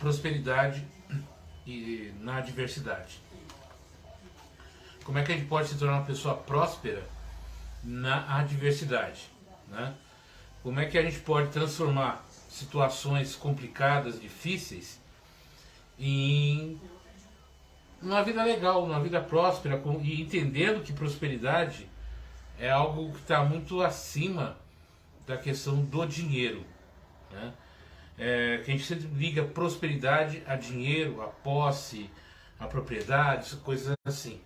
prosperidade e na adversidade. Como é que a gente pode se tornar uma pessoa próspera na adversidade? Né? Como é que a gente pode transformar situações complicadas, difíceis, em uma vida legal, uma vida próspera e entendendo que prosperidade é algo que está muito acima da questão do dinheiro. Né? É, que a gente sempre liga prosperidade a dinheiro, a posse, a propriedade, coisas assim.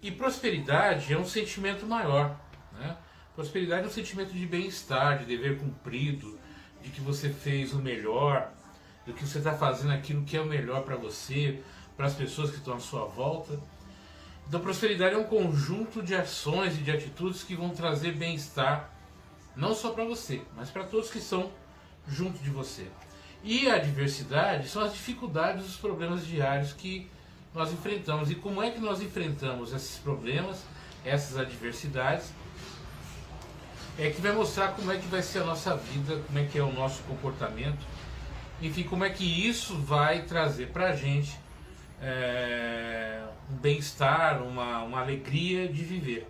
E prosperidade é um sentimento maior. Né? Prosperidade é um sentimento de bem-estar, de dever cumprido, de que você fez o melhor, de que você está fazendo aquilo que é o melhor para você, para as pessoas que estão à sua volta. Então, prosperidade é um conjunto de ações e de atitudes que vão trazer bem-estar, não só para você, mas para todos que estão junto de você. E a adversidade são as dificuldades, os problemas diários que nós enfrentamos. E como é que nós enfrentamos esses problemas, essas adversidades? É que vai mostrar como é que vai ser a nossa vida, como é que é o nosso comportamento, enfim, como é que isso vai trazer para a gente é, um bem-estar, uma, uma alegria de viver.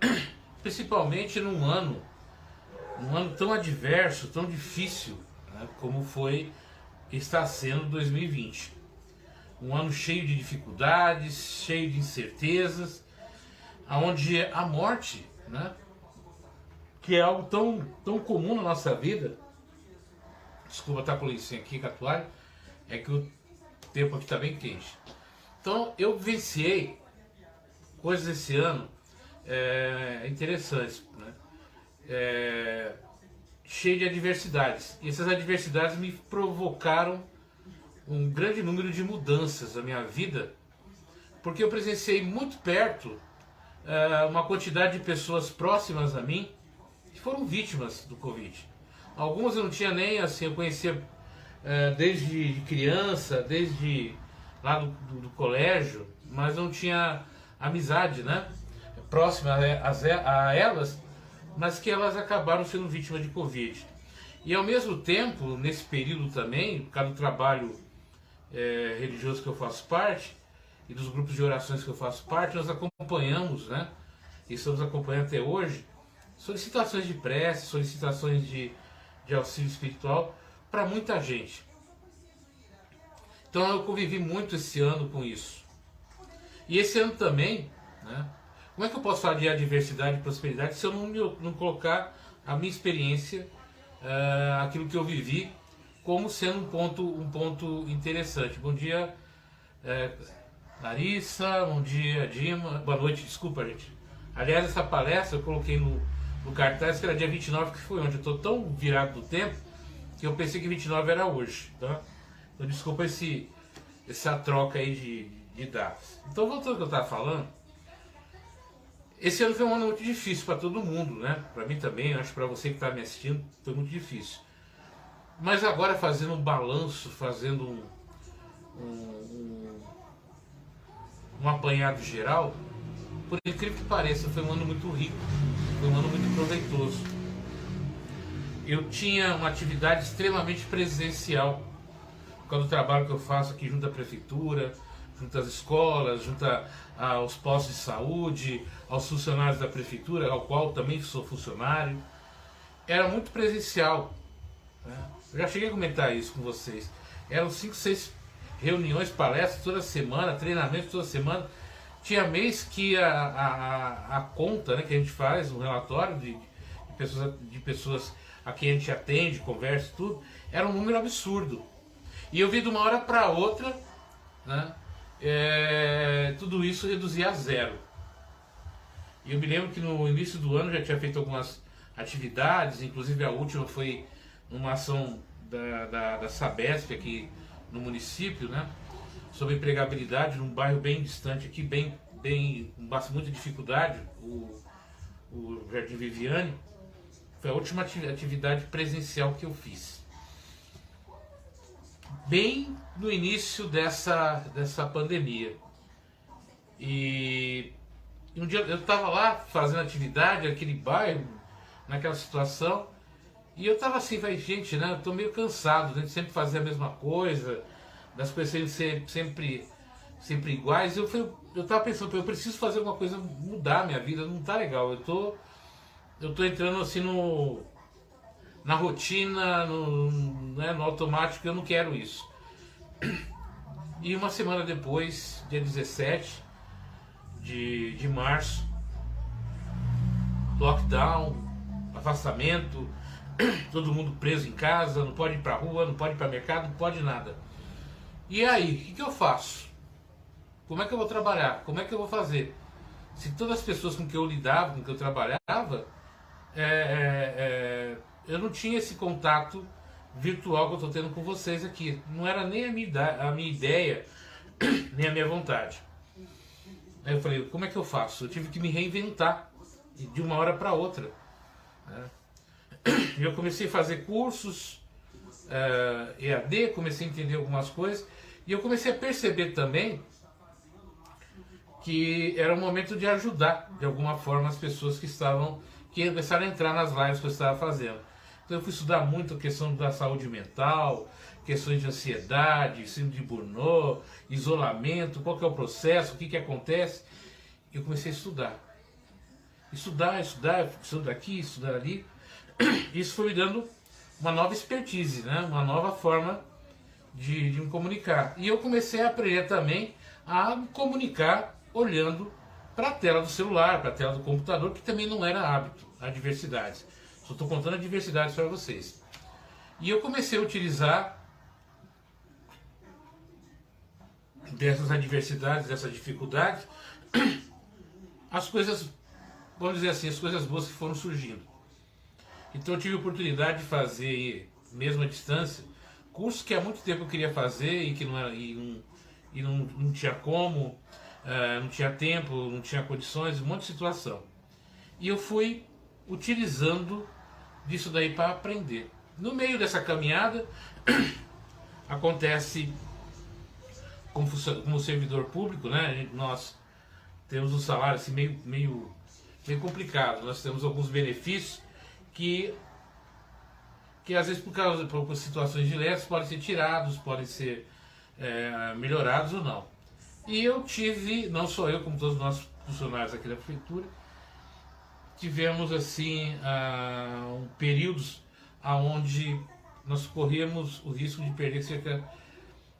Principalmente num ano, num ano tão adverso, tão difícil, né, como foi, está sendo 2020 um ano cheio de dificuldades, cheio de incertezas, aonde a morte, né, que é algo tão, tão comum na nossa vida, desculpa estar com isso aqui com a toalha, é que o tempo aqui está bem quente. Então eu vivenciei coisas esse ano é, interessantes, né? É, cheio de adversidades. E essas adversidades me provocaram um grande número de mudanças na minha vida, porque eu presenciei muito perto uh, uma quantidade de pessoas próximas a mim que foram vítimas do Covid. Algumas eu não tinha nem, assim, eu conhecia uh, desde criança, desde lá do, do, do, colégio, mas não tinha amizade, né? Próxima a, a elas, mas que elas acabaram sendo vítimas de Covid. E ao mesmo tempo, nesse período também, por causa do trabalho é, religioso que eu faço parte e dos grupos de orações que eu faço parte, nós acompanhamos, né? E estamos acompanhando até hoje solicitações de prece, solicitações de, de auxílio espiritual para muita gente. Então eu convivi muito esse ano com isso. E esse ano também, né? Como é que eu posso falar de adversidade e prosperidade se eu não, não colocar a minha experiência, uh, aquilo que eu vivi como sendo um ponto, um ponto interessante. Bom dia, é, Larissa, bom dia, Dima, boa noite, desculpa, gente. Aliás, essa palestra eu coloquei no, no cartaz que era dia 29, que foi onde eu estou tão virado do tempo que eu pensei que 29 era hoje, tá? Então, desculpa esse, essa troca aí de, de datas. Então, voltando ao que eu estava falando, esse ano foi um ano muito difícil para todo mundo, né? Para mim também, acho para você que está me assistindo, foi muito difícil. Mas agora fazendo um balanço, fazendo um, um, um, apanhado geral, por incrível que pareça, foi um ano muito rico, foi um ano muito proveitoso. Eu tinha uma atividade extremamente presencial, por causa do trabalho que eu faço aqui junto à prefeitura, junto às escolas, junto aos postos de saúde, aos funcionários da prefeitura, ao qual também sou funcionário. Era muito presencial. Né? Eu já cheguei a comentar isso com vocês. Eram cinco, seis reuniões, palestras toda semana, treinamentos toda semana. Tinha mês que a, a, a conta né, que a gente faz, um relatório de, de, pessoas, de pessoas a quem a gente atende, conversa tudo, era um número absurdo. E eu vi de uma hora para outra, né, é, tudo isso reduzir a zero. E eu me lembro que no início do ano já tinha feito algumas atividades, inclusive a última foi numa ação da, da, da Sabesp aqui no município, né? Sobre empregabilidade num bairro bem distante aqui, bem, bem, com bastante dificuldade, o, o Jardim Viviane. Foi a última atividade presencial que eu fiz. Bem no início dessa, dessa pandemia. E um dia eu estava lá fazendo atividade, aquele bairro, naquela situação, E eu tava assim, vai, gente, né? Eu tô meio cansado né, de sempre fazer a mesma coisa, das coisas sempre, sempre, sempre iguais. Eu, fui, eu pensando, eu preciso fazer alguma coisa, mudar a minha vida, não tá legal. Eu tô, eu tô entrando assim no, na rotina, no, né, no automático, eu não quero isso. E uma semana depois, dia 17 de, de março, lockdown, afastamento, todo mundo preso em casa, não pode ir pra rua, não pode ir para mercado, não pode nada. E aí, o que, que eu faço? Como é que eu vou trabalhar? Como é que eu vou fazer? Se todas as pessoas com que eu lidava, com que eu trabalhava, é, é, é, eu não tinha esse contato virtual que eu estou tendo com vocês aqui. Não era nem a minha, a minha ideia, nem a minha vontade. Aí eu falei, como é que eu faço? Eu tive que me reinventar de uma hora para outra. Né? Eu comecei a fazer cursos uh, eh, EAD, comecei a entender algumas coisas e eu comecei a perceber também que era o momento de ajudar de alguma forma as pessoas que estavam que começaram a entrar nas lives que eu estava fazendo. Então eu fui estudar muito a questão da saúde mental, questões de ansiedade, síndrome de Burnout, isolamento, qual que é o processo, o que, que acontece. Eu comecei a estudar estudar, estudar, estudar aqui, estudar ali. Isso foi me dando uma nova expertise, né? uma nova forma de, de me comunicar. E eu comecei a aprender também a me comunicar olhando para a tela do celular, para a tela do computador, que também não era hábito, adversidades. Só estou contando adversidades para vocês. E eu comecei a utilizar dessas adversidades, dessas dificuldades, as coisas vamos dizer assim, as coisas boas que foram surgindo. Então eu tive a oportunidade de fazer, mesmo à distância, cursos que há muito tempo eu queria fazer e que não, era, e e não, não tinha como, uh, não tinha tempo, não tinha condições, um monte de situação. E eu fui utilizando disso daí para aprender. No meio dessa caminhada, acontece como, servidor público, né? Nós temos um salário assim, meio, meio bem complicado. Nós temos alguns benefícios que, que às vezes por causa por situações diretas podem ser tirados, podem ser é, melhorados ou não. E eu tive, não só eu, como todos os nossos funcionários aqui da prefeitura, tivemos assim uh, períodos aonde nós corríamos o risco de perder cerca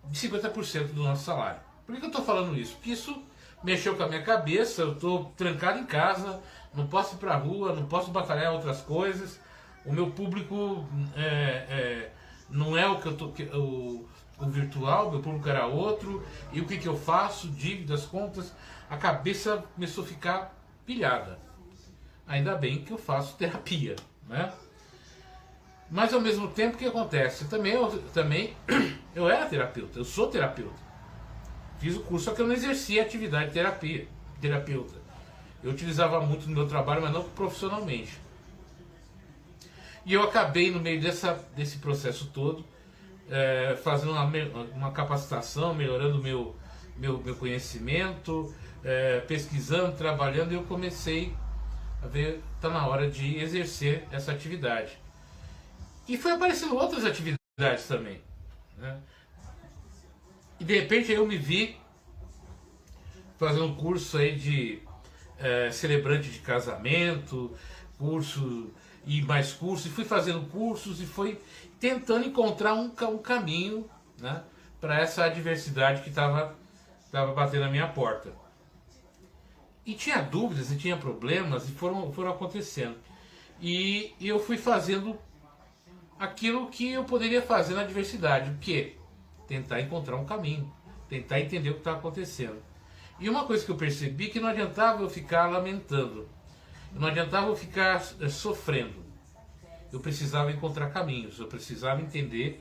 de 50% do nosso salário. Por que eu estou falando isso? Porque isso mexeu com a minha cabeça, eu estou trancado em casa, não posso ir para a rua, não posso batalhar outras coisas. O meu público é, é, não é o que eu tô, o, o virtual, meu público era outro. E o que, que eu faço? Dívidas, contas. A cabeça começou a ficar pilhada. Ainda bem que eu faço terapia, né? Mas ao mesmo tempo o que acontece? Também eu, também eu era terapeuta, eu sou terapeuta. Fiz o curso, só que eu não exercia atividade de terapia, terapeuta. Eu utilizava muito no meu trabalho, mas não profissionalmente. E eu acabei, no meio dessa, desse processo todo, é, fazendo uma, uma capacitação, melhorando meu, meu, meu conhecimento, é, pesquisando, trabalhando, e eu comecei está na hora de exercer essa atividade. E foi aparecendo outras atividades também. Né? E de repente eu me vi fazendo um curso aí de é, celebrante de casamento, curso e mais cursos, e fui fazendo cursos e fui tentando encontrar um, um caminho né, para essa adversidade que estava tava batendo na minha porta. E tinha dúvidas e tinha problemas e foram, foram acontecendo. E, eu fui fazendo aquilo que eu poderia fazer na adversidade, o que? tentar encontrar um caminho, tentar entender o que está acontecendo. E uma coisa que eu percebi que não adiantava eu ficar lamentando, não adiantava eu ficar é, sofrendo. Eu precisava encontrar caminhos, eu precisava entender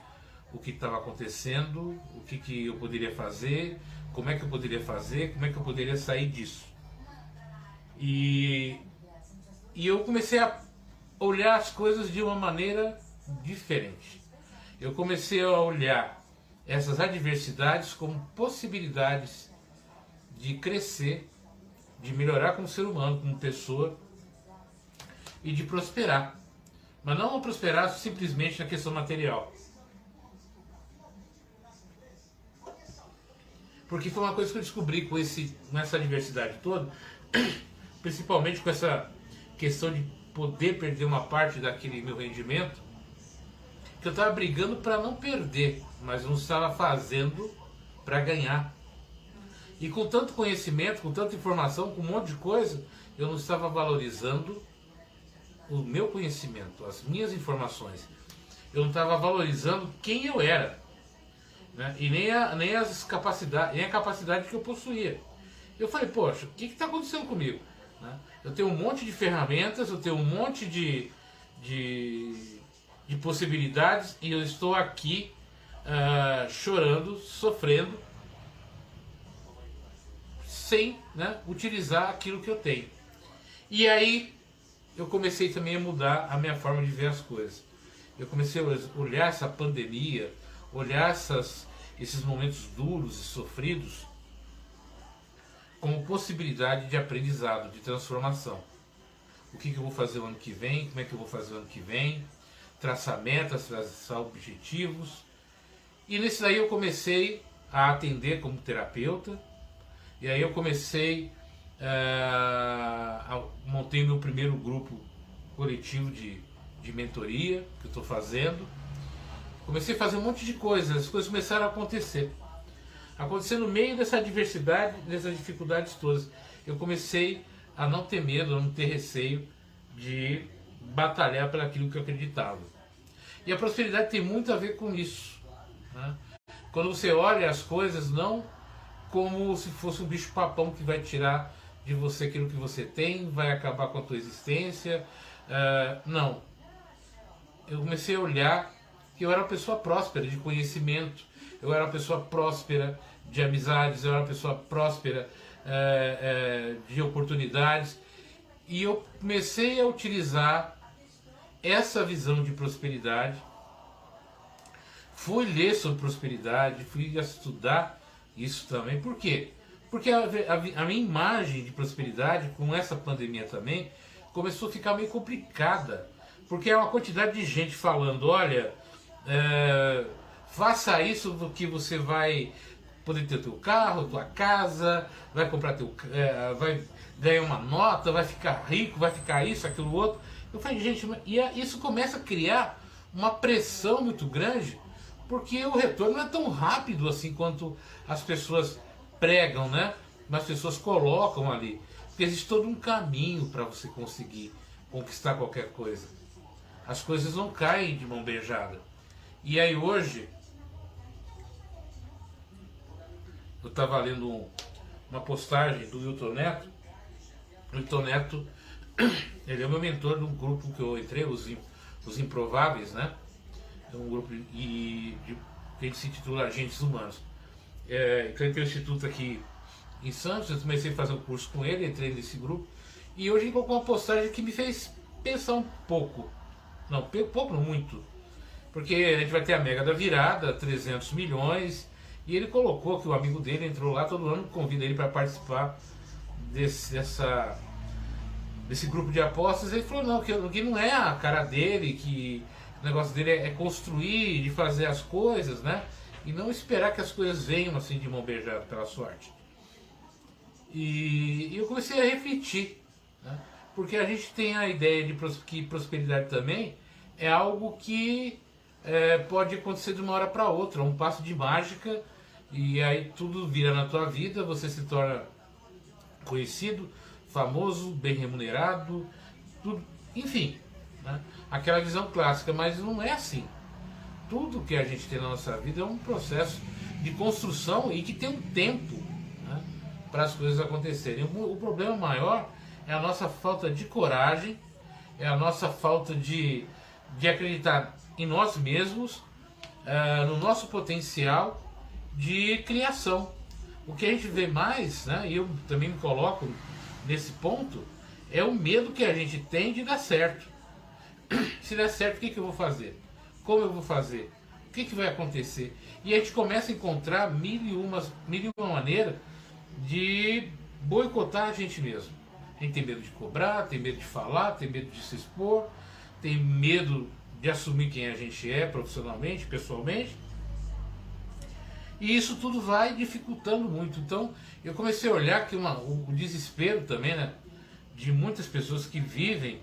o que estava acontecendo, o que, que eu poderia fazer, como é que eu poderia fazer, como é que eu poderia sair disso. E, e eu comecei a olhar as coisas de uma maneira diferente. Eu comecei a olhar essas adversidades como possibilidades de crescer, de melhorar como ser humano, como pessoa e de prosperar. Mas não prosperar simplesmente na questão material. Porque foi uma coisa que eu descobri com, esse, com essa diversidade toda, principalmente com essa questão de poder perder uma parte daquele meu rendimento, que eu estava brigando para não perder, mas não estava fazendo para ganhar. E com tanto conhecimento, com tanta informação, com um monte de coisa, eu não estava valorizando o meu conhecimento, as minhas informações. Eu não estava valorizando quem eu era. Né? E nem, a, nem as capacidades, nem a capacidade que eu possuía. Eu falei, poxa, o que está acontecendo comigo? Né? Eu tenho um monte de ferramentas, eu tenho um monte de, de, de possibilidades e eu estou aqui uh, chorando, sofrendo, sem né, utilizar aquilo que eu tenho. E aí eu comecei também a mudar a minha forma de ver as coisas. Eu comecei a olhar essa pandemia, olhar essas, esses momentos duros e sofridos como possibilidade de aprendizado, de transformação. O que, que, eu vou fazer o ano que vem, como é que eu vou fazer o ano que vem, traçar metas, traçar objetivos. E nesse daí eu comecei a atender como terapeuta, e aí eu comecei, uh, a, montei meu primeiro grupo coletivo de, de mentoria que eu estou fazendo. Comecei a fazer um monte de coisas, as coisas começaram a acontecer. Acontecer no meio dessa diversidade, dessas dificuldades todas. Eu comecei a não ter medo, a não ter receio de batalhar por aquilo que eu acreditava. E a prosperidade tem muito a ver com isso. Né? Quando você olha as coisas não como se fosse um bicho papão que vai tirar de você aquilo que você tem, vai acabar com a tua existência. Uh, não. Eu comecei a olhar que eu era uma pessoa próspera de conhecimento, eu era uma pessoa próspera de amizades, era uma pessoa próspera é, é, de oportunidades. E eu comecei a utilizar essa visão de prosperidade. Fui ler sobre prosperidade, fui estudar isso também. Por quê? Porque a, a, a minha imagem de prosperidade, com essa pandemia também, começou a ficar meio complicada. Porque é uma quantidade de gente falando: olha, é, faça isso que você vai poder ter teu carro, tua casa, vai comprar teu, é, vai ganhar uma nota, vai ficar rico, vai ficar isso, aquilo outro. Eu falei, gente, e isso começa a criar uma pressão muito grande, porque o retorno não é tão rápido assim quanto as pessoas pregam, né? As pessoas colocam ali. Porque existe todo um caminho para você conseguir conquistar qualquer coisa. As coisas não caem de mão beijada. E aí hoje, eu estava lendo um, uma postagem do Wilton Neto. O Wilton Neto, ele é meu mentor de um grupo que eu entrei, os, os Improváveis, né? É um grupo e, de, que se intitula Agentes Humanos. É, então ele tem um instituto aqui em Santos, eu comecei a fazer um curso com ele, entrei nesse grupo. E hoje ele colocou uma postagem que me fez pensar um pouco. Não, pouco, não muito porque a gente vai ter a mega da virada, 300 milhões, e ele colocou que o amigo dele entrou lá, todo ano convida ele para participar desse, dessa, desse grupo de apostas. Ele falou: não, que, que não é a cara dele, que o negócio dele é, é construir, de fazer as coisas, né? E não esperar que as coisas venham assim de mão beijada pela sorte. E, e eu comecei a refletir, né? porque a gente tem a ideia de que prosperidade também é algo que é, pode acontecer de uma hora para outra, um passo de mágica e aí tudo vira na tua vida, você se torna conhecido, famoso, bem remunerado, tudo, enfim, né? aquela visão clássica, mas não é assim. Tudo que a gente tem na nossa vida é um processo de construção e que tem um tempo né, para as coisas acontecerem. O, problema maior é a nossa falta de coragem, é a nossa falta de, de acreditar em nós mesmos, uh, no nosso potencial de criação. O que a gente vê mais, né, e eu também me coloco nesse ponto, é o medo que a gente tem de dar certo. Se der certo, o que, que eu vou fazer? Como eu vou fazer? O que, que vai acontecer? E a gente começa a encontrar mil e, umas, mil e uma maneira de boicotar a gente mesmo. A gente tem medo de cobrar, tem medo de falar, tem medo de se expor, tem medo de assumir quem a gente é profissionalmente, pessoalmente. E isso tudo vai dificultando muito. Então eu comecei a olhar que uma, o desespero também, né? De muitas pessoas que vivem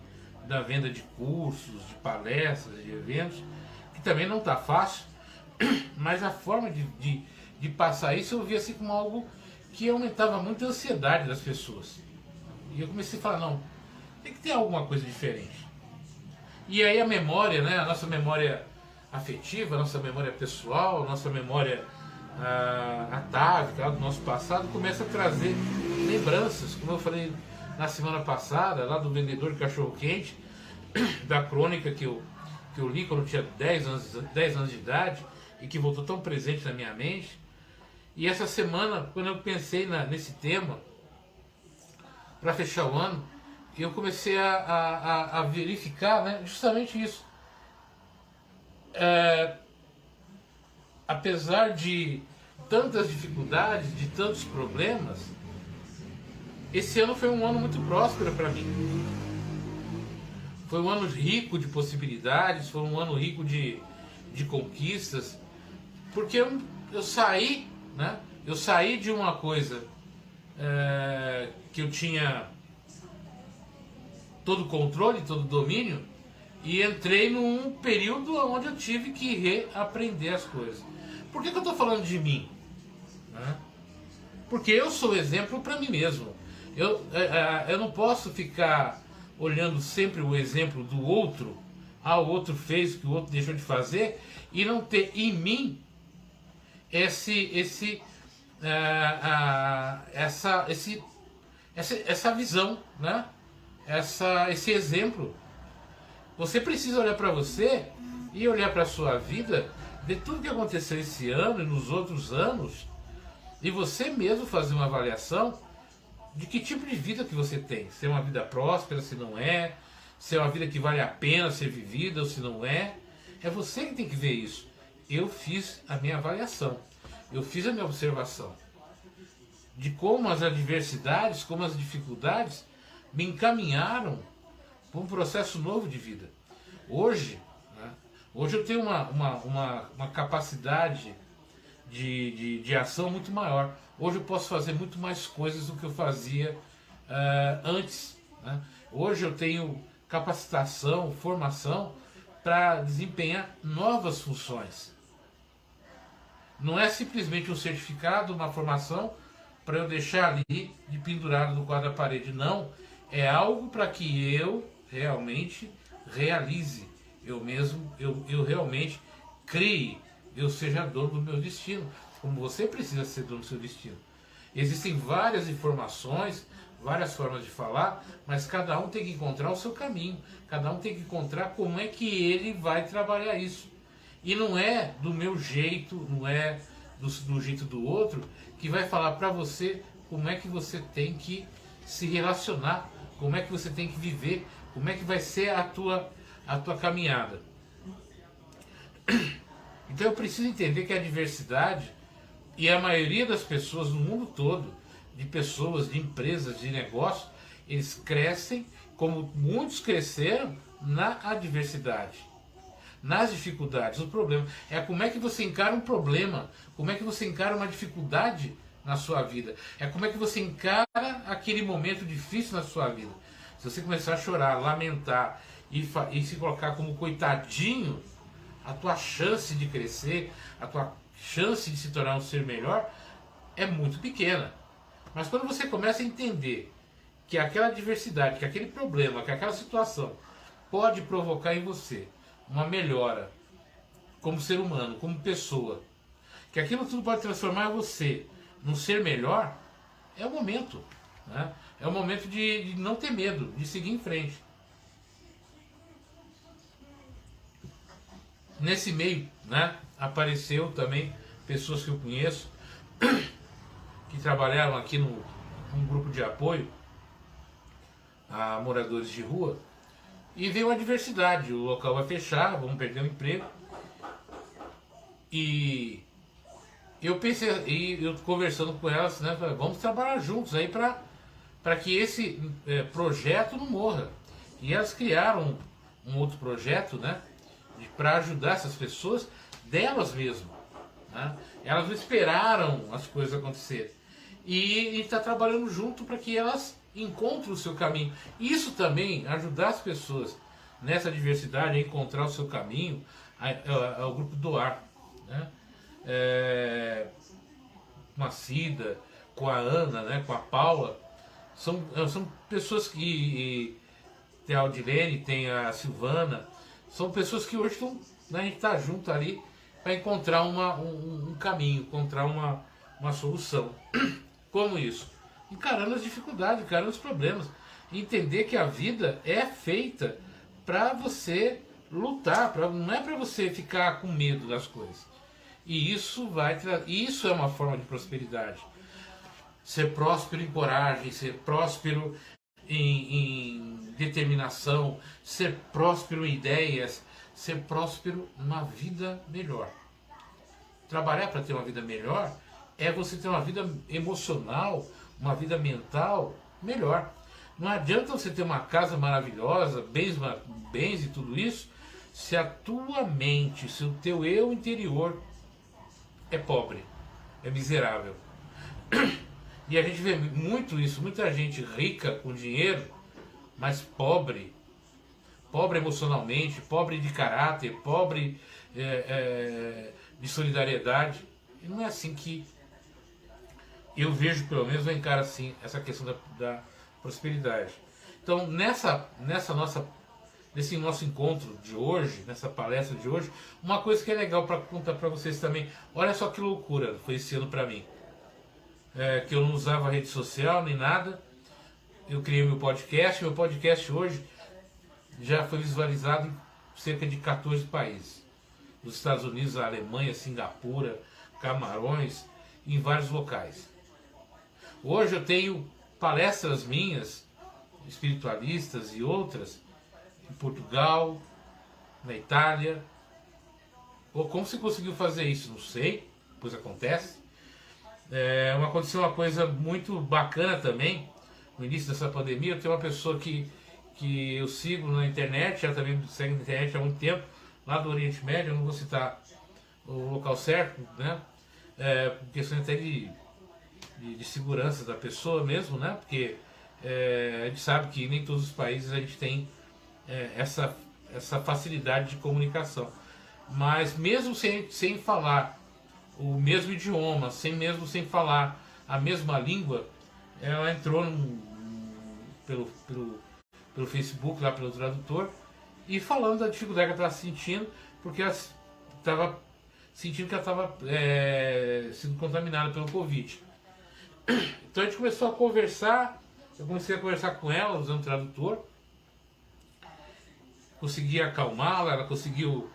da venda de cursos, de palestras, de eventos, que também não está fácil, mas a forma de, de, de, passar isso eu via assim como algo que aumentava muito a ansiedade das pessoas. E eu comecei a falar, não, tem que ter alguma coisa diferente. E aí a memória, né, a nossa memória afetiva, a nossa memória pessoal, a nossa memória atávica do nosso passado começa a trazer lembranças, como eu falei na semana passada, lá do vendedor de cachorro quente, da crônica que eu, que eu li quando eu tinha 10 anos, 10 anos de idade e que voltou tão presente na minha mente. E essa semana, quando eu pensei na, nesse tema, para fechar o ano, eu comecei a, a, a verificar né, justamente isso. É, apesar de tantas dificuldades, de tantos problemas, esse ano foi um ano muito próspero para mim. Foi um ano rico de possibilidades, foi um ano rico de, de conquistas, porque eu, eu saí, né? Eu saí de uma coisa é, que eu tinha todo controle, todo domínio, e entrei num período onde eu tive que reaprender as coisas. Por que, que eu estou falando de mim? Né? Porque eu sou exemplo para mim mesmo. Eu, é, é, eu não posso ficar olhando sempre o exemplo do outro, ah, o outro fez o que o outro deixou de fazer, e não ter em mim esse, esse, uh, essa, esse, essa, essa visão, né? essa, esse exemplo. Você precisa olhar para você e olhar para a sua vida, ver tudo que aconteceu esse ano e nos outros anos, e você mesmo fazer uma avaliação de que tipo de vida que você tem. Se é uma vida próspera, se não é, se é uma vida que vale a pena ser vivida ou se não é. É você que tem que ver isso. Eu fiz a minha avaliação, eu fiz a minha observação de como as adversidades, como as dificuldades me encaminharam para um processo novo de vida. Hoje, hoje eu tenho uma, uma, uma, uma capacidade de, de, de, ação muito maior. Hoje eu posso fazer muito mais coisas do que eu fazia uh, antes. Né? Hoje eu tenho capacitação, formação para desempenhar novas funções. Não é simplesmente um certificado, uma formação para eu deixar ali de pendurado no quadro da parede. Não, é algo para que eu realmente realize, eu mesmo, eu, eu realmente crie, eu seja dono do meu destino, como você precisa ser dono do seu destino. Existem várias informações, várias formas de falar, mas cada um tem que encontrar o seu caminho, cada um tem que encontrar como é que ele vai trabalhar isso. E não é do meu jeito, não é do, do jeito do outro, que vai falar para você como é que você tem que se relacionar como é que você tem que viver, como é que vai ser a tua, a tua caminhada. Então eu preciso entender que a diversidade e a maioria das pessoas no mundo todo, de pessoas, de empresas, de negócios, eles crescem como muitos cresceram na adversidade, nas dificuldades. O problema é como é que você encara um problema, como é que você encara uma dificuldade na sua vida. É como é que você encara aquele momento difícil na sua vida. Se você começar a chorar, lamentar e, e se colocar como coitadinho, a tua chance de crescer, a tua chance de se tornar um ser melhor é muito pequena. Mas quando você começa a entender que aquela diversidade, que aquele problema, que aquela situação pode provocar em você uma melhora como ser humano, como pessoa, que aquilo tudo pode transformar você num ser melhor, é o momento. Né? É o momento de, de não ter medo, de seguir em frente. Nesse meio, né, apareceu também pessoas que eu conheço que trabalharam aqui no um grupo de apoio a moradores de rua e veio a diversidade. O local vai fechar, vamos perder o emprego. E eu pensei, e eu conversando com elas, né, vamos trabalhar juntos aí para que esse é, projeto não morra. E elas criaram um outro projeto, né? Para ajudar essas pessoas delas mesmo. Né? Elas não esperaram as coisas acontecerem. E está trabalhando junto para que elas encontrem o seu caminho. Isso também, ajudar as pessoas nessa diversidade a encontrar o seu caminho, é o grupo Doar. Né? É, com a Cida, com a Ana, né? com a Paula, são, são pessoas que. Tem a Aldilene, tem a Silvana, são pessoas que hoje estão. Né, a gente está junto ali para encontrar uma, um, um, caminho, encontrar uma, uma solução. Como isso? Encarando as dificuldades, encarando os problemas. Entender que a vida é feita para você lutar, pra, não é para você ficar com medo das coisas. E isso vai isso é uma forma de prosperidade. Ser próspero em coragem, ser próspero em, em determinação, ser próspero em ideias, ser próspero numa vida melhor. Trabalhar para ter uma vida melhor é você ter uma vida emocional, uma vida mental melhor. Não adianta você ter uma casa maravilhosa, bens, bens e tudo isso, se a tua mente, se o teu eu interior é pobre, é miserável. E a gente vê muito isso, muita gente rica com dinheiro, mas pobre, pobre emocionalmente, pobre de caráter, pobre é, é, de solidariedade. E não é assim que eu vejo, pelo menos, eu encaro assim essa questão da, da prosperidade. Então, nessa, nessa nossa, nesse nosso encontro de hoje, nessa palestra de hoje, uma coisa que é legal para contar para vocês também. Olha só que loucura foi esse ano para mim. É, que eu não usava rede social nem nada. Eu criei meu podcast. Meu podcast hoje já foi visualizado em cerca de 14 países. Nos Estados Unidos, a Alemanha, Singapura, Camarões, em vários locais. Hoje eu tenho palestras minhas, espiritualistas e outras, em Portugal, na Itália. Ou como se conseguiu fazer isso? Não sei, pois acontece. É, aconteceu uma coisa muito bacana também, no início dessa pandemia. Eu tenho uma pessoa que, que eu sigo na internet, ela também segue na internet há muito tempo, lá do Oriente Médio, eu não vou citar o local certo, né? É, questão até de de, de segurança da pessoa mesmo, né? Porque é, a gente sabe que nem todos os países a gente tem é, essa, essa facilidade de comunicação. Mas mesmo sem, sem falar o mesmo idioma, sem mesmo sem falar a mesma língua, ela entrou no, pelo, pelo, pelo Facebook, lá pelo tradutor, e falando da dificuldade que ela estava sentindo, porque ela estava sentindo que ela estava é, sendo contaminada pelo Covid. Então a gente começou a conversar, eu comecei a conversar com ela usando tradutor, consegui acalmá-la, ela conseguiu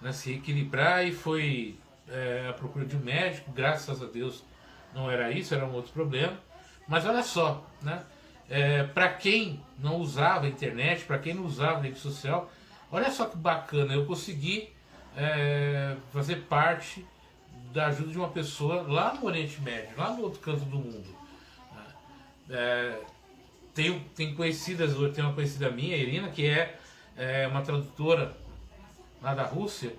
né, se equilibrar e foi é, à procura de um médico, graças a Deus não era isso, era um outro problema. Mas olha só, né? É, para quem não usava internet, para quem não usava rede social, olha só que bacana, eu consegui é, fazer parte da ajuda de uma pessoa lá no Oriente Médio, lá no outro canto do mundo. É, tenho, tenho conhecidas, tem uma conhecida minha, Irina, que é, é uma tradutora lá da Rússia.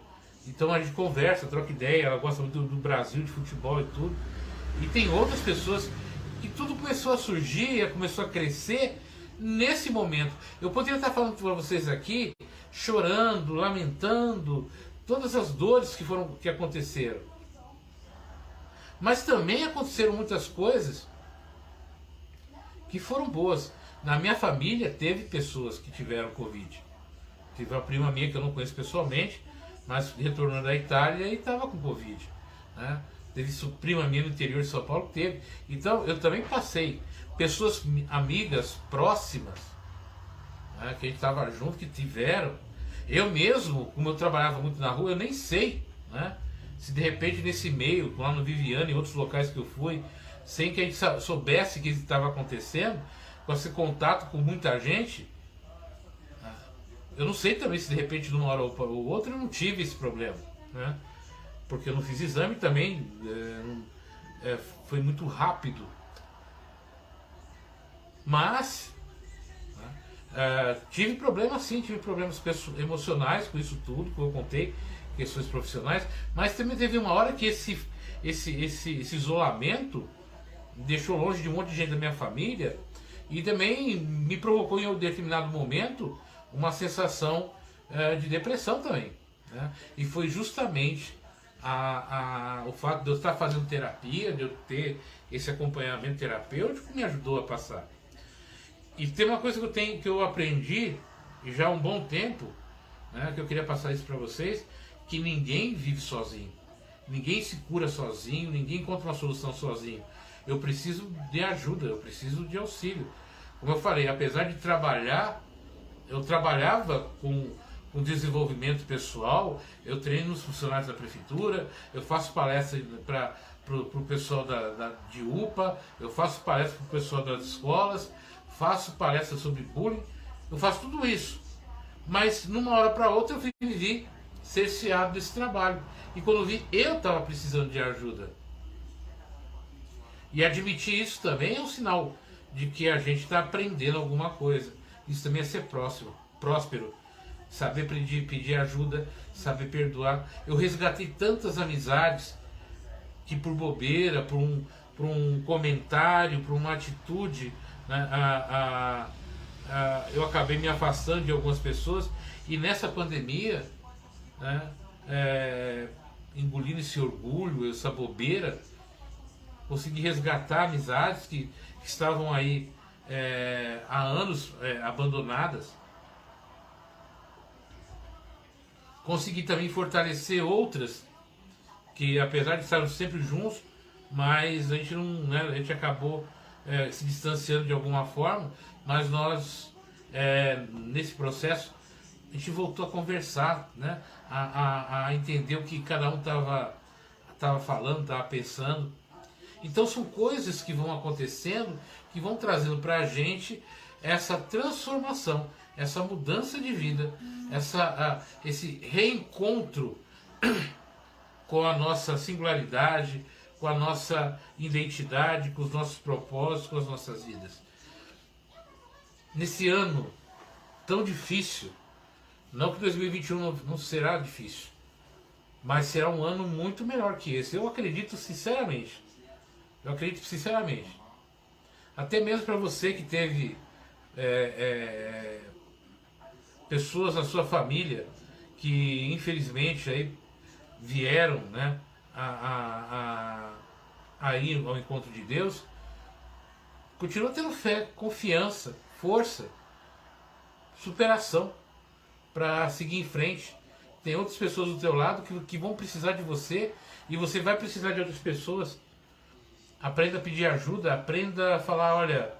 Então a gente conversa, troca ideia, ela gosta muito do, do Brasil, de futebol e tudo. E tem outras pessoas que tudo começou a surgir, começou a crescer nesse momento. Eu poderia estar falando para vocês aqui, chorando, lamentando, todas as dores que foram que aconteceram. Mas também aconteceram muitas coisas que foram boas. Na minha família teve pessoas que tiveram Covid. Tive uma prima minha que eu não conheço pessoalmente, mas retornou da Itália e estava com Covid. Né? Teve prima minha no interior de São Paulo teve. Então eu também passei. Pessoas amigas próximas, né, que a gente estava junto, que tiveram. Eu mesmo, como eu trabalhava muito na rua, eu nem sei. Né? se de repente nesse meio, lá no Viviane e outros locais que eu fui, sem que a gente soubesse que estava acontecendo, com esse contato com muita gente, ah, eu não sei também se de repente de uma hora ou outra eu não tive esse problema, né? Porque eu não fiz exame também, é, é, foi muito rápido. Mas, né? Uh, tive problemas sim, tive problemas emocionais com isso tudo que eu contei, questões profissionais, mas também teve uma hora que esse, esse, esse, esse isolamento deixou longe de um monte de gente da minha família e também me provocou em um determinado momento uma sensação uh, de depressão também. Né? E foi justamente a, a, o fato de eu estar fazendo terapia, de eu ter esse acompanhamento terapêutico, me ajudou a passar. E tem uma coisa que eu tenho que eu aprendi já há um bom tempo, né, que eu queria passar isso para vocês, que ninguém vive sozinho. Ninguém se cura sozinho, ninguém encontra uma solução sozinho. Eu preciso de ajuda, eu preciso de auxílio. Como eu falei, apesar de trabalhar, eu trabalhava com, com desenvolvimento pessoal, eu treino os funcionários da prefeitura, eu faço palestra para o pessoal da, da, de UPA, eu faço palestra para o pessoal das escolas, faço palestras sobre bullying, eu faço tudo isso. Mas numa hora para outra eu me vi cerceado desse trabalho. E quando vi, eu estava precisando de ajuda. E admitir isso também é um sinal de que a gente está aprendendo alguma coisa. Isso também é ser próximo, próspero. Saber pedir, pedir ajuda, saber perdoar. Eu resgatei tantas amizades que por bobeira, por um, por um comentário, por uma atitude, né, a, a, a, eu acabei me afastando de algumas pessoas e nessa pandemia, né, é, engolindo esse orgulho, essa bobeira, consegui resgatar amizades que, que estavam aí é, há anos é, abandonadas. Consegui também fortalecer outras que, apesar de estarmos sempre juntos, mas a gente não, né, a gente acabou é, se distanciando de alguma forma, mas nós, é, nesse processo, a gente voltou a conversar, né? a, a, a entender o que cada um estava tava falando, estava pensando. Então são coisas que vão acontecendo, que vão trazendo para a gente essa transformação, essa mudança de vida, essa, a, esse reencontro com a nossa singularidade, com a nossa identidade, com os nossos propósitos, com as nossas vidas. Nesse ano tão difícil, não que 2021 não, não será difícil, mas será um ano muito melhor que esse. Eu acredito sinceramente. Eu acredito sinceramente. Até mesmo para você que teve é, é, pessoas na sua família que infelizmente aí vieram, né, a, a, a, a ir ao encontro de Deus, continua tendo fé, confiança, força, superação para seguir em frente. Tem outras pessoas do teu lado que, que vão precisar de você e você vai precisar de outras pessoas. Aprenda a pedir ajuda, aprenda a falar, olha,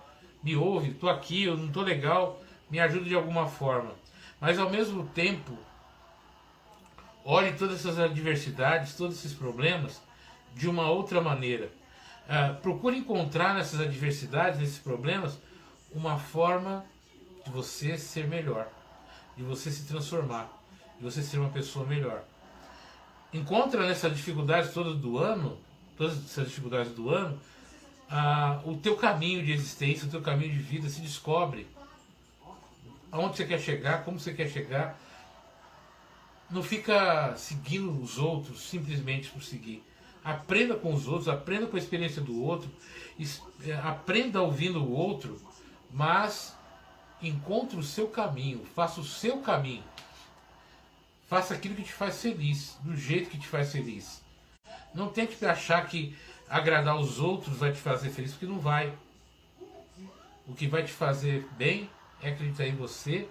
me ouve, estou aqui, eu não estou legal, me ajuda de alguma forma. Mas ao mesmo tempo, olhe todas essas adversidades, todos esses problemas de uma outra maneira. Uh, procure encontrar nessas adversidades, nesses problemas, uma forma de você ser melhor, de você se transformar, de você ser uma pessoa melhor. Encontra nessas dificuldades todas do ano, todas essas dificuldades do ano, uh, o teu caminho de existência, o teu caminho de vida, se descobre. Aonde você quer chegar, como você quer chegar, não fica seguindo os outros simplesmente por seguir. Aprenda com os outros, aprenda com a experiência do outro, é, aprenda ouvindo o outro, mas encontre o seu caminho, faça o seu caminho. Faça aquilo que te faz feliz, do jeito que te faz feliz. Não tente achar que agradar os outros vai te fazer feliz, porque não vai. O que vai te fazer bem é acreditar em você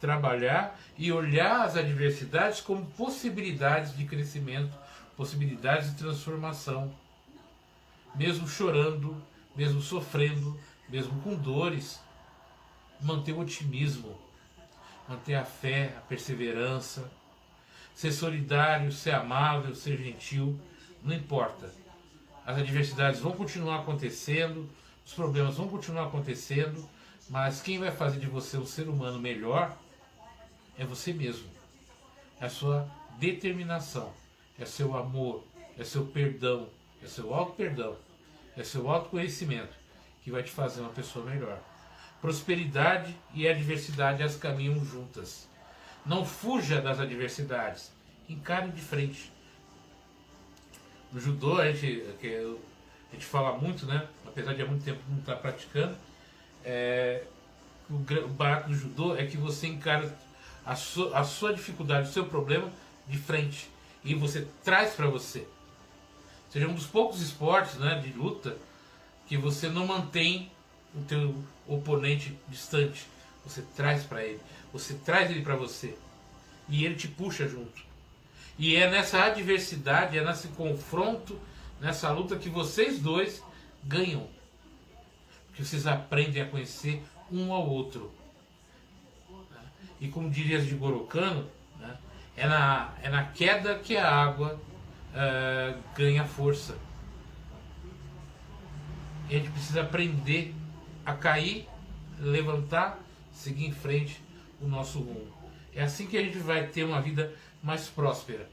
trabalhar e olhar as adversidades como possibilidades de crescimento, possibilidades de transformação. Mesmo chorando, mesmo sofrendo, mesmo com dores, manter o otimismo, manter a fé, a perseverança, ser solidário, ser amável, ser gentil, não importa. As adversidades vão continuar acontecendo, os problemas vão continuar acontecendo, mas quem vai fazer de você um ser humano melhor é você mesmo. É a sua determinação, é seu amor, é seu perdão, é seu auto-perdão, é seu autoconhecimento que vai te fazer uma pessoa melhor. Prosperidade e adversidade as caminham juntas. Não fuja das adversidades, encare de frente. No judô, a gente, a gente fala muito, né? apesar de há muito tempo não estar praticando, é, o, o barato do judô é que você encara a sua, a sua dificuldade, o seu problema de frente e você traz para você. Seja um dos poucos esportes né, de luta que você não mantém o teu oponente distante. Você traz para ele, você traz ele para você e ele te puxa junto. E é nessa adversidade, é nesse confronto, nessa luta que vocês dois ganham. Porque vocês aprendem a conhecer um ao outro. E como diria de Gorocano, né, é, na, é na queda que a água uh, ganha força. E a gente precisa aprender a cair, levantar, seguir em frente o nosso rumo. É assim que a gente vai ter uma vida mais próspera.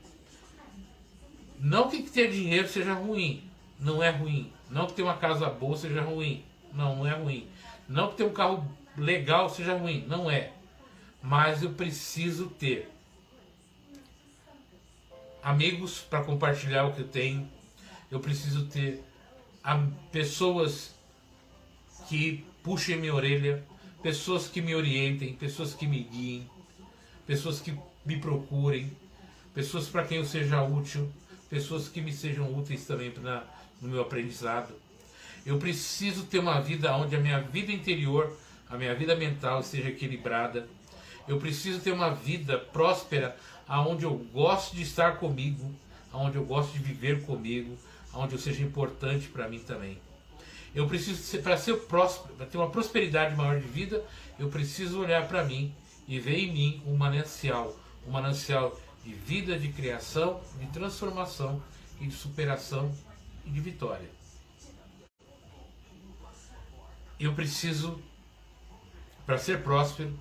Não que ter dinheiro seja ruim, não é ruim. Não que ter uma casa boa seja ruim, não, não é ruim. Não que ter um carro legal seja ruim, não é. Mas eu preciso ter amigos para compartilhar o que eu tenho. Eu preciso ter pessoas que puxem minha orelha, pessoas que me orientem, pessoas que me guiem, pessoas que me procurem, pessoas para quem eu seja útil, pessoas que me sejam úteis também na, no meu aprendizado. Eu preciso ter uma vida onde a minha vida interior, a minha vida mental esteja equilibrada. Eu preciso ter uma vida próspera, aonde eu gosto de estar comigo, aonde eu gosto de viver comigo, aonde eu seja importante para mim também. Eu preciso, para ser próspero, para ter uma prosperidade maior de vida, eu preciso olhar para mim e ver em mim um manancial, um manancial de vida, de criação, de transformação e de superação e de vitória. Eu preciso, para ser próspero,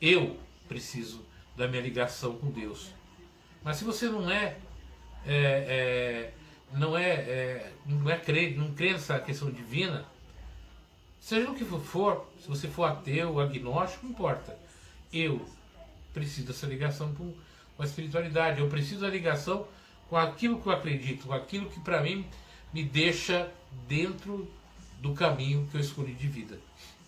eu preciso da minha ligação com Deus. Mas se você não é, é, é não é, é, não é crê, não crê nessa questão divina, seja o que for, se você for ateu, agnóstico, não importa. Eu preciso dessa ligação com, a espiritualidade. Eu preciso da ligação com aquilo que eu acredito, com aquilo que para mim me deixa dentro do caminho que eu escolhi de vida.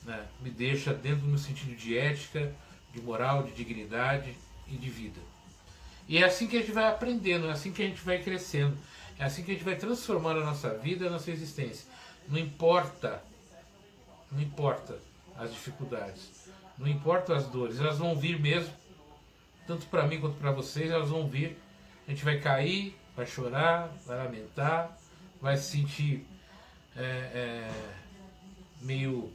Né? Me deixa dentro do meu sentido de ética, de moral, de dignidade e de vida. E é assim que a gente vai aprendendo, é assim que a gente vai crescendo, é assim que a gente vai transformando a nossa vida, a nossa existência. Não importa, não importa as dificuldades, não importa as dores, elas vão vir mesmo, tanto para mim quanto para vocês, elas vão vir. A gente vai cair, vai chorar, vai lamentar, vai se sentir é, é, meio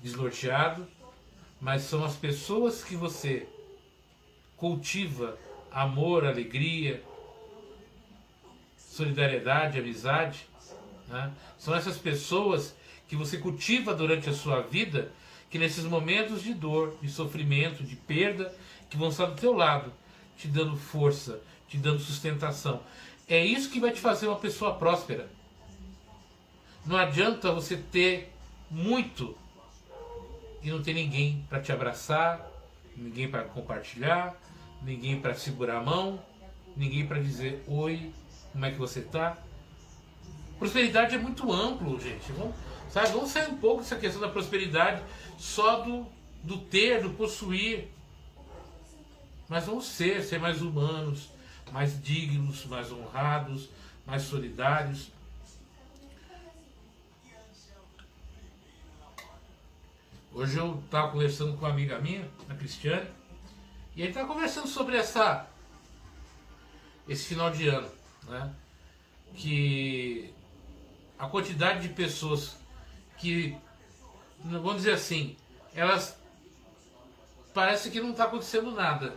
desnorteado, mas são as pessoas que você cultiva amor, alegria, solidariedade, amizade. Né? São essas pessoas que você cultiva durante a sua vida que nesses momentos de dor, de sofrimento, de perda, que vão estar do teu lado, te dando força, te dando sustentação. É isso que vai te fazer uma pessoa próspera. Não adianta você ter muito e não ter ninguém para te abraçar, ninguém para compartilhar, ninguém para segurar a mão, ninguém para dizer oi, como é que você está. Prosperidade é muito amplo, gente. Vamos, sabe, vamos sair um pouco dessa questão da prosperidade só do, do ter, do possuir. Mas vamos ser, ser mais humanos, mais dignos, mais honrados, mais solidários. Hoje eu estava conversando com uma amiga minha, a Cristiane, e a gente estava conversando sobre essa esse final de ano, né? Que a quantidade de pessoas que, vamos dizer assim, elas parece que não está acontecendo nada.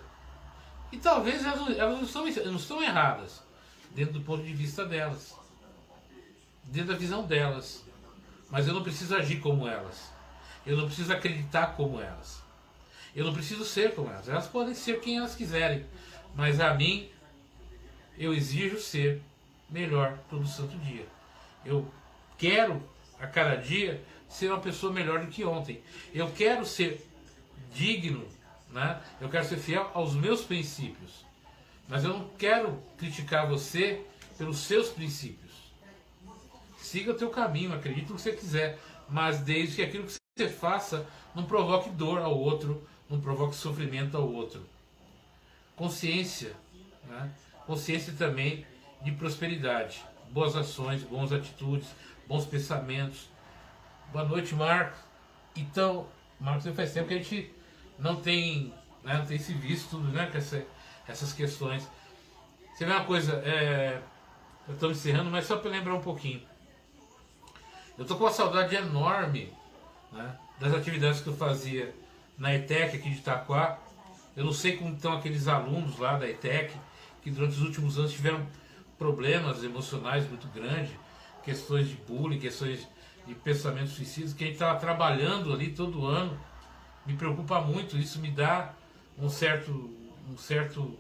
E talvez elas, elas não, estão, não estão erradas dentro do ponto de vista delas, dentro da visão delas. Mas eu não preciso agir como elas. Eu não preciso acreditar como elas. Eu não preciso ser como elas. Elas podem ser quem elas quiserem. Mas a mim, eu exijo ser melhor todo santo dia. Eu quero a cada dia ser uma pessoa melhor do que ontem. Eu quero ser digno, né? eu quero ser fiel aos meus princípios. Mas eu não quero criticar você pelos seus princípios. Siga o teu caminho, acredite no que você quiser, mas desde que aquilo que você faça não provoque dor ao outro, não provoque sofrimento ao outro. Consciência, né? consciência também de prosperidade, boas ações, boas atitudes, bons pensamentos. Boa noite, Marco. Então, Marcos, faz tempo que a gente não tem, né, não tem se visto né, com essa, essas questões. Você vê uma coisa, é, eu estou encerrando, mas só para lembrar um pouquinho. Eu estou com uma saudade enorme né, das atividades que eu fazia na ETEC aqui de Itaquá. Eu não sei como estão aqueles alunos lá da ETEC, que durante os últimos anos tiveram problemas emocionais muito grandes, questões de bullying, questões de pensamentos suicidas, que a gente estava trabalhando ali todo ano. Me preocupa muito, isso me dá um certo, um certo,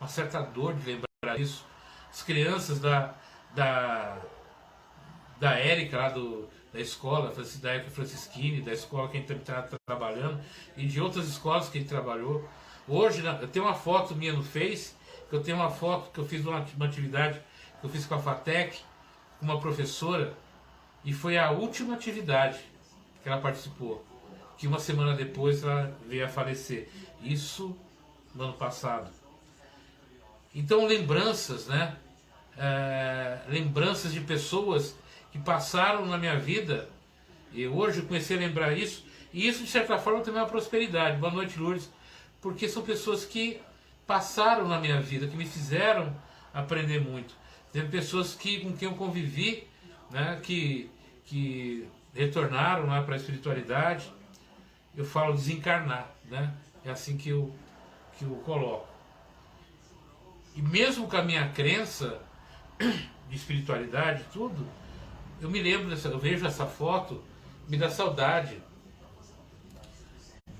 uma certa dor de lembrar isso. As crianças da, da, da Érica lá do, da escola, da Érica Francisquini, da escola que a gente está tá trabalhando, e de outras escolas que gente trabalhou. Hoje eu tenho uma foto minha no Face, que eu tenho uma foto que eu fiz uma atividade que eu fiz com a FATEC, com uma professora, e foi a última atividade que ela participou, que uma semana depois ela veio a falecer. Isso no ano passado. Então lembranças, né? É, lembranças de pessoas que passaram na minha vida e hoje eu comecei a lembrar isso e isso de certa forma também é uma prosperidade. Boa noite, Lourdes, porque são pessoas que passaram na minha vida, que me fizeram aprender muito. Tem pessoas que, com quem eu convivi, né, que, que retornaram né, para a espiritualidade. Eu falo desencarnar, né? É assim que eu, que eu coloco. E mesmo com a minha crença de espiritualidade tudo, eu me lembro dessa, eu vejo essa foto, me dá saudade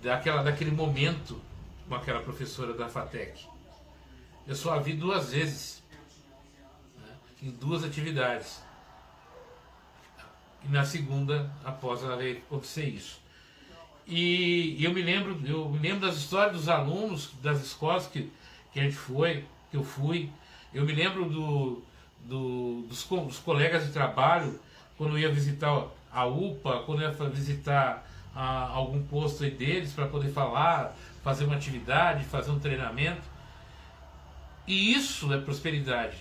daquela, daquele momento com aquela professora da FATEC. Eu só a vi duas vezes, né, em duas atividades. E na segunda, após ela acontecer isso. E, e eu me lembro, eu me lembro das histórias dos alunos das escolas que, que a gente foi, que eu fui. Eu me lembro do, do, dos, dos colegas de trabalho, quando ia visitar a UPA, quando ia visitar a, algum posto deles para poder falar, fazer uma atividade, fazer um treinamento. E isso é prosperidade.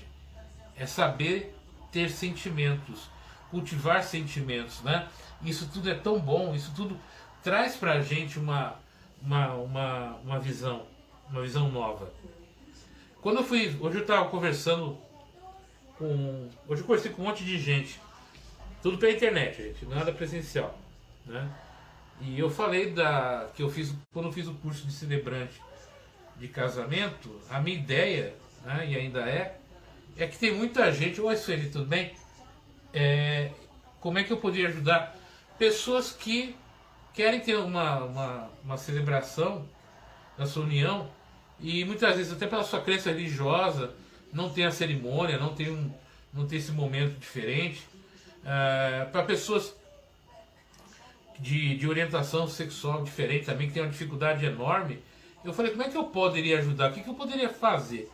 É saber ter sentimentos, cultivar sentimentos, né? Isso tudo é tão bom, isso tudo traz para a gente uma, uma, uma, uma visão, uma visão nova. Quando eu fui, hoje eu estava conversando com, hoje eu conversei com um monte de gente, tudo pela internet, gente, nada presencial, né? E eu falei da que eu fiz quando eu fiz o curso de celebrante de casamento, a minha ideia, né, e ainda é, é que tem muita gente, oi Sueli, tudo bem? É, como é que eu poderia ajudar pessoas que querem ter uma, uma, uma celebração da sua união e muitas vezes até pela sua crença religiosa não tem a cerimônia, não tem, um, não tem esse momento diferente. É, para pessoas de, de orientação sexual diferente também, que tem uma dificuldade enorme, eu falei, como é que eu poderia ajudar? O que, que eu poderia fazer?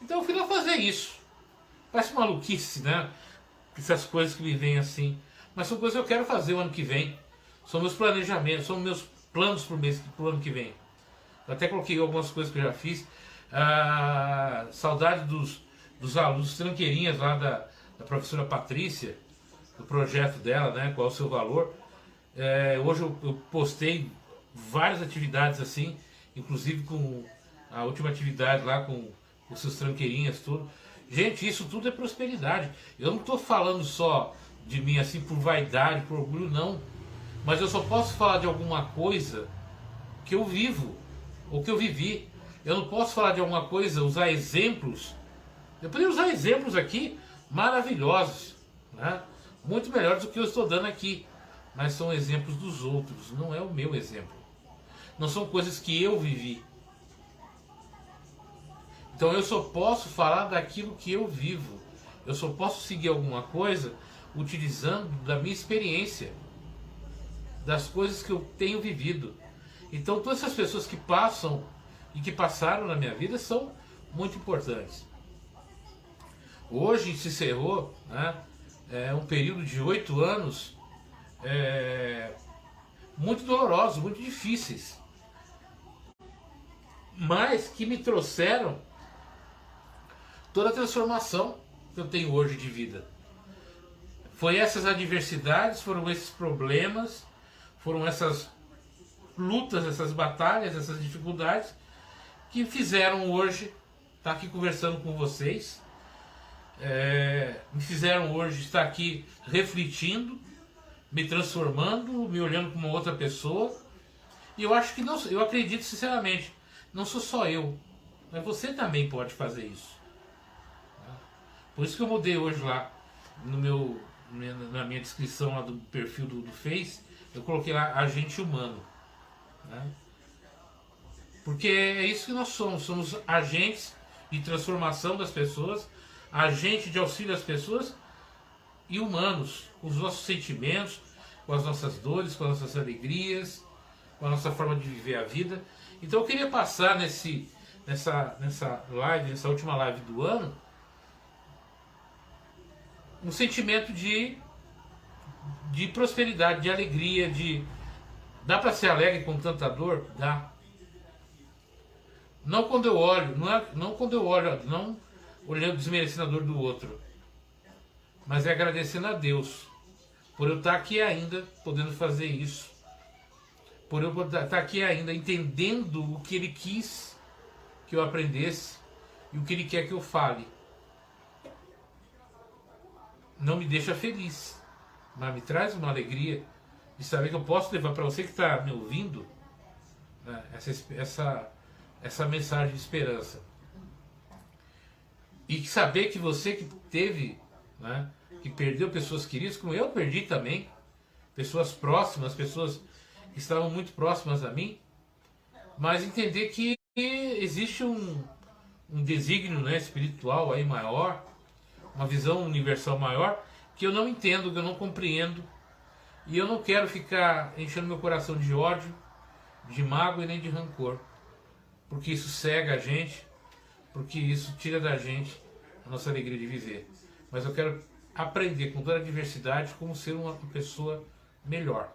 Então eu fui lá fazer isso. Parece maluquice, né? Essas coisas que me vêm assim. Mas são coisas que eu quero fazer o ano que vem. São meus planejamentos, são meus planos para o ano que vem. Eu até coloquei algumas coisas que eu já fiz. Ah, saudade dos, dos alunos, tranqueirinhas lá da, da professora Patrícia, do projeto dela, né? Qual o seu valor. É, hoje eu, eu, postei várias atividades assim, inclusive com a última atividade lá com os seus tranqueirinhas, tudo. Gente, isso tudo é prosperidade. Eu não estou falando só de mim assim por vaidade, por orgulho, não. Mas eu só posso falar de alguma coisa que eu vivo, ou que eu vivi. Eu não posso falar de alguma coisa, usar exemplos. Eu poderia usar exemplos aqui maravilhosos, né? muito melhores do que eu estou dando aqui mas são exemplos dos outros, não é o meu exemplo. Não são coisas que eu vivi. Então eu só posso falar daquilo que eu vivo. Eu só posso seguir alguma coisa utilizando da minha experiência. das coisas que eu tenho vivido. Então todas essas pessoas que passam e que passaram na minha vida são muito importantes. Hoje se encerrou né, é um período de oito anos é, muito dolorosos, muito difíceis, mas que me trouxeram toda a transformação que eu tenho hoje de vida. Foi essas adversidades, foram esses problemas, foram essas lutas, essas batalhas, essas dificuldades que fizeram hoje estar aqui conversando com vocês, é, me fizeram hoje estar aqui refletindo, me transformando, me olhando como outra pessoa. E eu acho que não, eu acredito sinceramente, não sou só eu, mas você também pode fazer isso. Por isso que eu mudei hoje lá no meu na minha descrição lá do perfil do, do Face, eu coloquei lá agente humano. Né? Porque é isso que nós somos, somos agentes de transformação das pessoas, agentes de auxílio às pessoas e humanos, com os nossos sentimentos, com as nossas dores, com as nossas alegrias, com a nossa forma de viver a vida. Então eu queria passar nesse, nessa, nessa live, nessa última live do ano, um sentimento de, de prosperidade, de alegria, de. Dá para ser alegre com tanta dor? Dá. Não quando eu olho, não, é, não quando eu olho, não olhando desmerecendo a dor do outro, mas é agradecendo a Deus por eu estar aqui ainda podendo fazer isso, por eu estar aqui ainda entendendo o que Ele quis que eu aprendesse e o que Ele quer que eu fale. Não me deixa feliz, mas me traz uma alegria de saber que eu posso levar para você que está me ouvindo né, essa, essa, essa mensagem de esperança. E saber que você que teve, né, que perdeu pessoas queridas, como eu perdi também, pessoas próximas, pessoas que estavam muito próximas a mim, mas entender que existe um, um desígnio né, espiritual aí maior, uma visão universal maior que eu não entendo, que eu não compreendo. E eu não quero ficar enchendo meu coração de ódio, de mágoa e nem de rancor. Porque isso cega a gente, porque isso tira da gente a nossa alegria de viver. Mas eu quero aprender com toda a diversidade como ser uma pessoa melhor.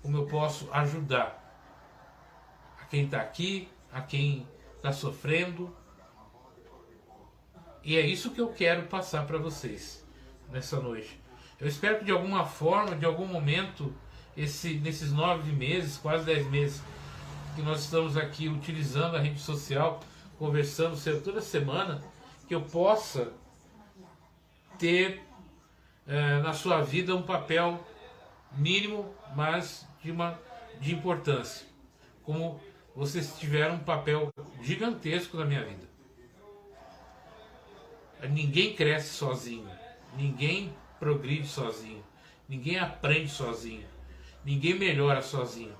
Como eu posso ajudar a quem está aqui, a quem está sofrendo, e é isso que eu quero passar para vocês nessa noite. Eu espero que de alguma forma, de algum momento, esse, nesses nove meses, quase dez meses, que nós estamos aqui utilizando a rede social, conversando toda semana, que eu possa ter é, na sua vida um papel mínimo, mas de uma de importância. Como vocês tiveram um papel gigantesco na minha vida. Ninguém cresce sozinho, ninguém progride sozinho, ninguém aprende sozinho, ninguém melhora sozinho.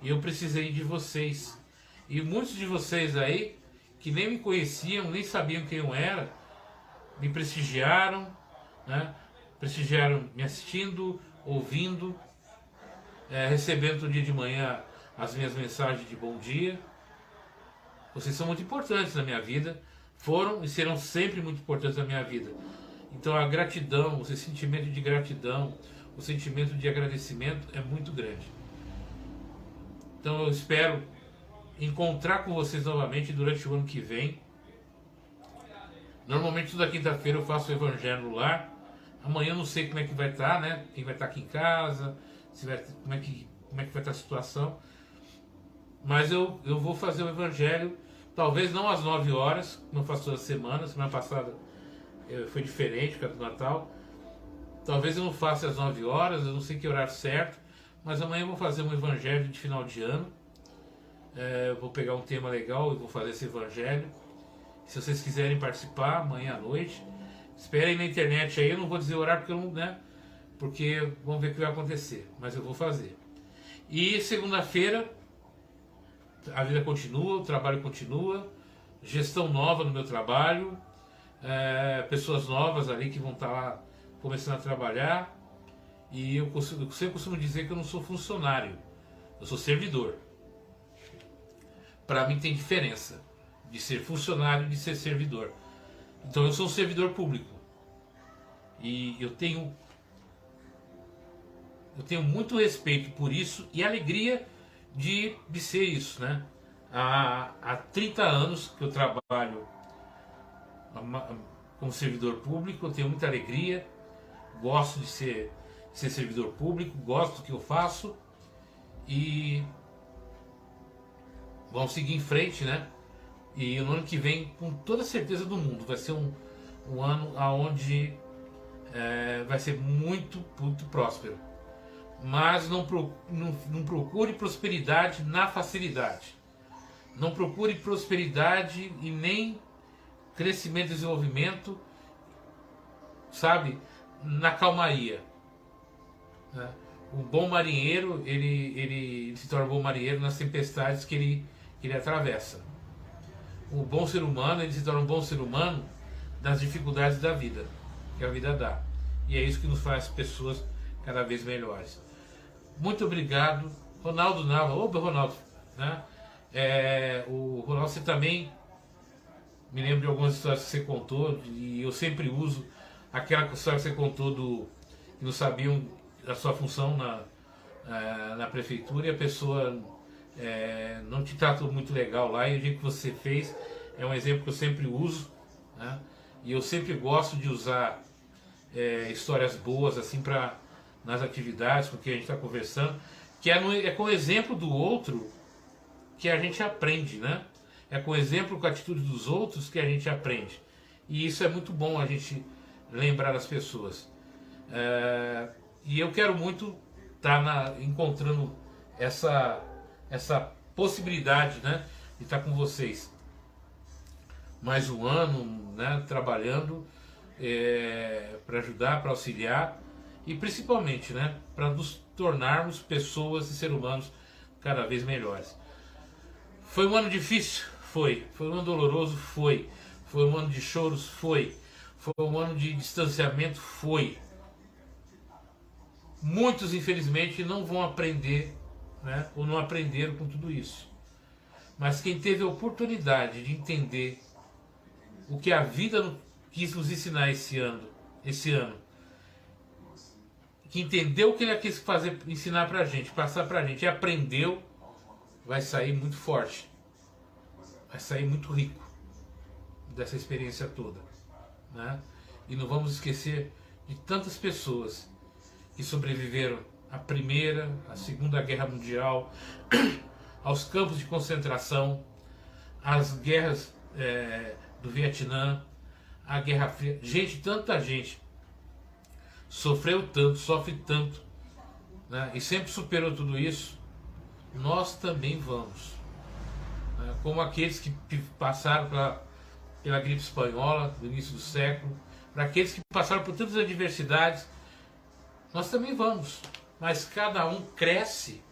E eu precisei de vocês. E muitos de vocês aí, que nem me conheciam, nem sabiam quem eu era, me prestigiaram, né? prestigiaram me assistindo, ouvindo, é, recebendo todo dia de manhã as minhas mensagens de bom dia. Vocês são muito importantes na minha vida foram e serão sempre muito importantes na minha vida. Então a gratidão, o sentimento de gratidão, o sentimento de agradecimento é muito grande. Então eu espero encontrar com vocês novamente durante o ano que vem. Normalmente toda quinta-feira eu faço o evangelho lá. Amanhã eu não sei como é que vai estar, né? Quem vai estar aqui em casa, se vai, como, é que, como é que vai estar a situação. Mas eu, eu vou fazer o evangelho Talvez não às 9 horas, não faço toda semana. Semana passada eh, foi diferente por causa do Natal. Talvez eu não faça às 9 horas, eu não sei que horário certo. Mas amanhã eu vou fazer um evangelho de final de ano. É, vou pegar um tema legal e vou fazer esse evangelho. Se vocês quiserem participar, amanhã à noite, esperem na internet aí. Eu não vou dizer horário porque eu não, né? Porque vamos ver o que vai acontecer. Mas eu vou fazer. E segunda-feira a vida continua, o trabalho continua, gestão nova no meu trabalho, é, pessoas novas ali que vão estar tá lá começando a trabalhar E eu, eu sempre costumo dizer que eu não sou funcionário, eu sou servidor. Para mim tem diferença de ser funcionário e de ser servidor. Então eu sou um servidor público. E eu tenho eu tenho muito respeito por isso e alegria de, de ser isso, né? Há, há 30 anos que eu trabalho como servidor público, eu tenho muita alegria, gosto de ser, ser servidor público, gosto do que eu faço e vamos seguir em frente, né? E no ano que vem, com toda certeza do mundo, vai ser um, um ano onde é, vai ser muito, muito próspero. Mas não, pro, não, não procure prosperidade na facilidade. Não procure prosperidade e nem crescimento e desenvolvimento, sabe, na calmaria. Né? O bom marinheiro, ele, ele, se torna bom marinheiro nas tempestades que ele, que ele atravessa o bom ser humano ele se torna um bom ser humano das dificuldades da vida, que a vida dá. E é isso que nos faz pessoas cada vez melhores. Muito obrigado, Ronaldo Nava. Opa, Ronaldo. Né? É, o Ronaldo, você também me lembra de algumas histórias que você contou, e eu sempre uso aquela história que você contou do que não sabiam a sua função na, é, na prefeitura e a pessoa é, não te tratou muito legal lá e o jeito que você fez é um exemplo que eu sempre uso, né? E eu sempre gosto de usar é, histórias boas assim para nas atividades com que a gente está conversando, que é, no, é com o exemplo do outro que a gente aprende, né? É com o exemplo, com a atitude dos outros que a gente aprende. E isso é muito bom a gente lembrar as pessoas. É, e eu quero muito estar tá encontrando essa essa possibilidade né, de estar com vocês mais um ano né, trabalhando é, para ajudar, para auxiliar e principalmente né, para nos tornarmos pessoas e seres humanos cada vez melhores. Foi um ano difícil? Foi. Foi um ano doloroso? Foi. Foi um ano de choros? Foi. Foi um ano de distanciamento? Foi. Muitos, infelizmente, não vão aprender né, ou não aprenderam com tudo isso. Mas quem teve a oportunidade de entender o que a vida quis nos ensinar esse ano, esse ano, que entendeu o que ele quis fazer, ensinar para a gente, passar para a gente, e aprendeu, vai sair muito forte, vai sair muito rico dessa experiência toda, né? E não vamos esquecer de tantas pessoas que sobreviveram a Primeira, a Segunda Guerra Mundial, aos campos de concentração, às guerras é, do Vietnã, a Guerra Fria. Gente, tanta gente sofreu tanto, sofre tanto, né, e sempre superou tudo isso. Nós também vamos. Né, como aqueles que passaram pela, pela gripe espanhola do início do século, para aqueles que passaram por tantas adversidades, nós também vamos mas cada um cresce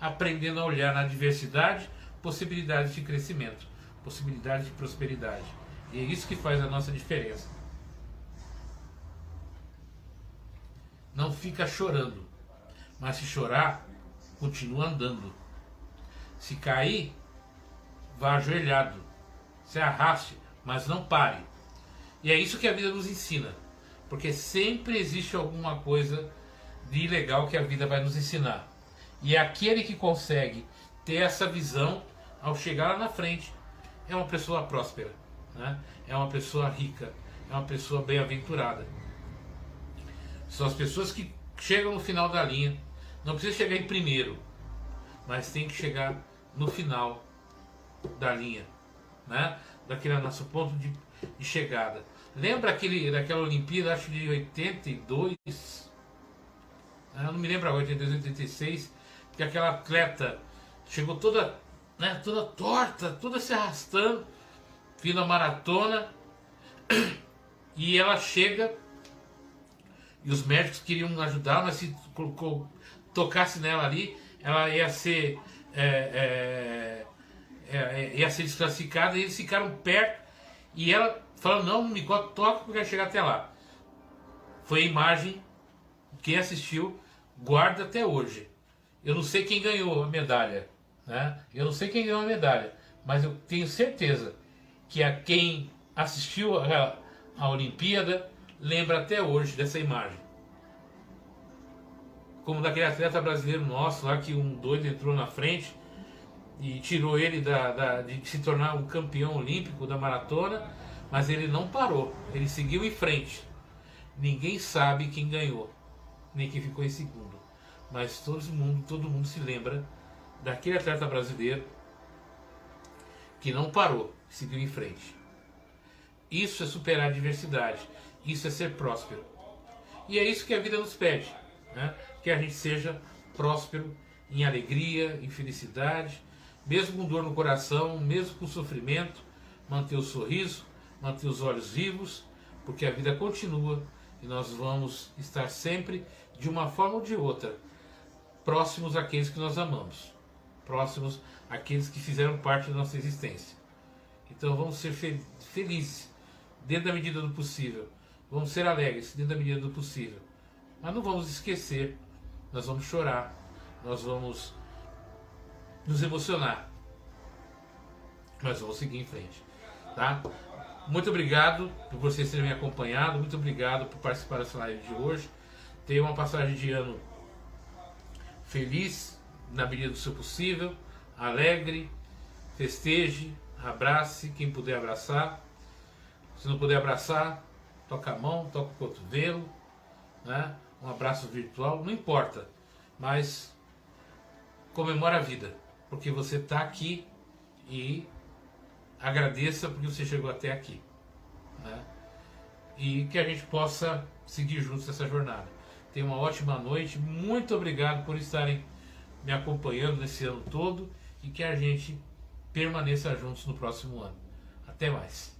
aprendendo a olhar na diversidade possibilidades de crescimento, possibilidades de prosperidade. E é isso que faz a nossa diferença. Não fica chorando, mas se chorar, continua andando. Se cair, vá ajoelhado. Se arraste, mas não pare. E é isso que a vida nos ensina, porque sempre existe alguma coisa de legal que a vida vai nos ensinar. E é aquele que consegue ter essa visão ao chegar lá na frente é uma pessoa próspera, né? é uma pessoa rica, é uma pessoa bem-aventurada. São as pessoas que chegam no final da linha, não precisa chegar em primeiro, mas tem que chegar no final da linha, né? daquele nosso ponto de, de chegada. Lembra aquele, daquela Olimpíada, acho de 82, eu não me lembro agora, 82, 86, que aquela atleta chegou toda, né, toda torta, toda se arrastando, vindo a maratona, e ela chega, e os médicos queriam ajudar, mas se colocou, tocasse nela ali, ela ia ser, é, é, é, ia ser desclassificada, e eles ficaram perto, e ela falou, não, não me toca porque vai chegar até lá. Foi a imagem, quem assistiu guarda até hoje. Eu não sei quem ganhou a medalha, né? Eu não sei quem ganhou a medalha, mas eu tenho certeza que a quem assistiu a, a Olimpíada lembra até hoje dessa imagem. Como daquele atleta brasileiro nosso lá que um doido entrou na frente e tirou ele da, da, de se tornar um campeão olímpico da maratona, mas ele não parou, ele seguiu em frente. Ninguém sabe quem ganhou, nem quem ficou em segundo, mas todo mundo, todo mundo se lembra daquele atleta brasileiro que não parou, seguiu em frente. Isso é superar a diversidade, isso é ser próspero. E é isso que a vida nos pede, né? que a gente seja próspero em alegria, em felicidade, mesmo com dor no coração, mesmo com sofrimento, manter o sorriso, manter os olhos vivos, porque a vida continua e nós vamos estar sempre, de uma forma ou de outra, próximos àqueles que nós amamos, próximos àqueles que fizeram parte da nossa existência. Então vamos ser felizes, dentro da medida do possível. Vamos ser alegres, dentro da medida do possível. Mas não vamos esquecer, nós vamos chorar, nós vamos nos emocionar. Mas vamos seguir em frente, tá? Muito obrigado por vocês terem me acompanhado, muito obrigado por participar dessa live de hoje. Tenha uma passagem de ano feliz, na medida do seu possível, alegre, festeje, abrace quem puder abraçar. Se não puder abraçar, toca a mão, toca o cotovelo, né? um abraço virtual, não importa, mas comemora a vida porque você está aqui e agradeça porque você chegou até aqui. Né? E que a gente possa seguir juntos essa jornada. Tenha uma ótima noite, muito obrigado por estarem me acompanhando nesse ano todo e que a gente permaneça juntos no próximo ano. Até mais.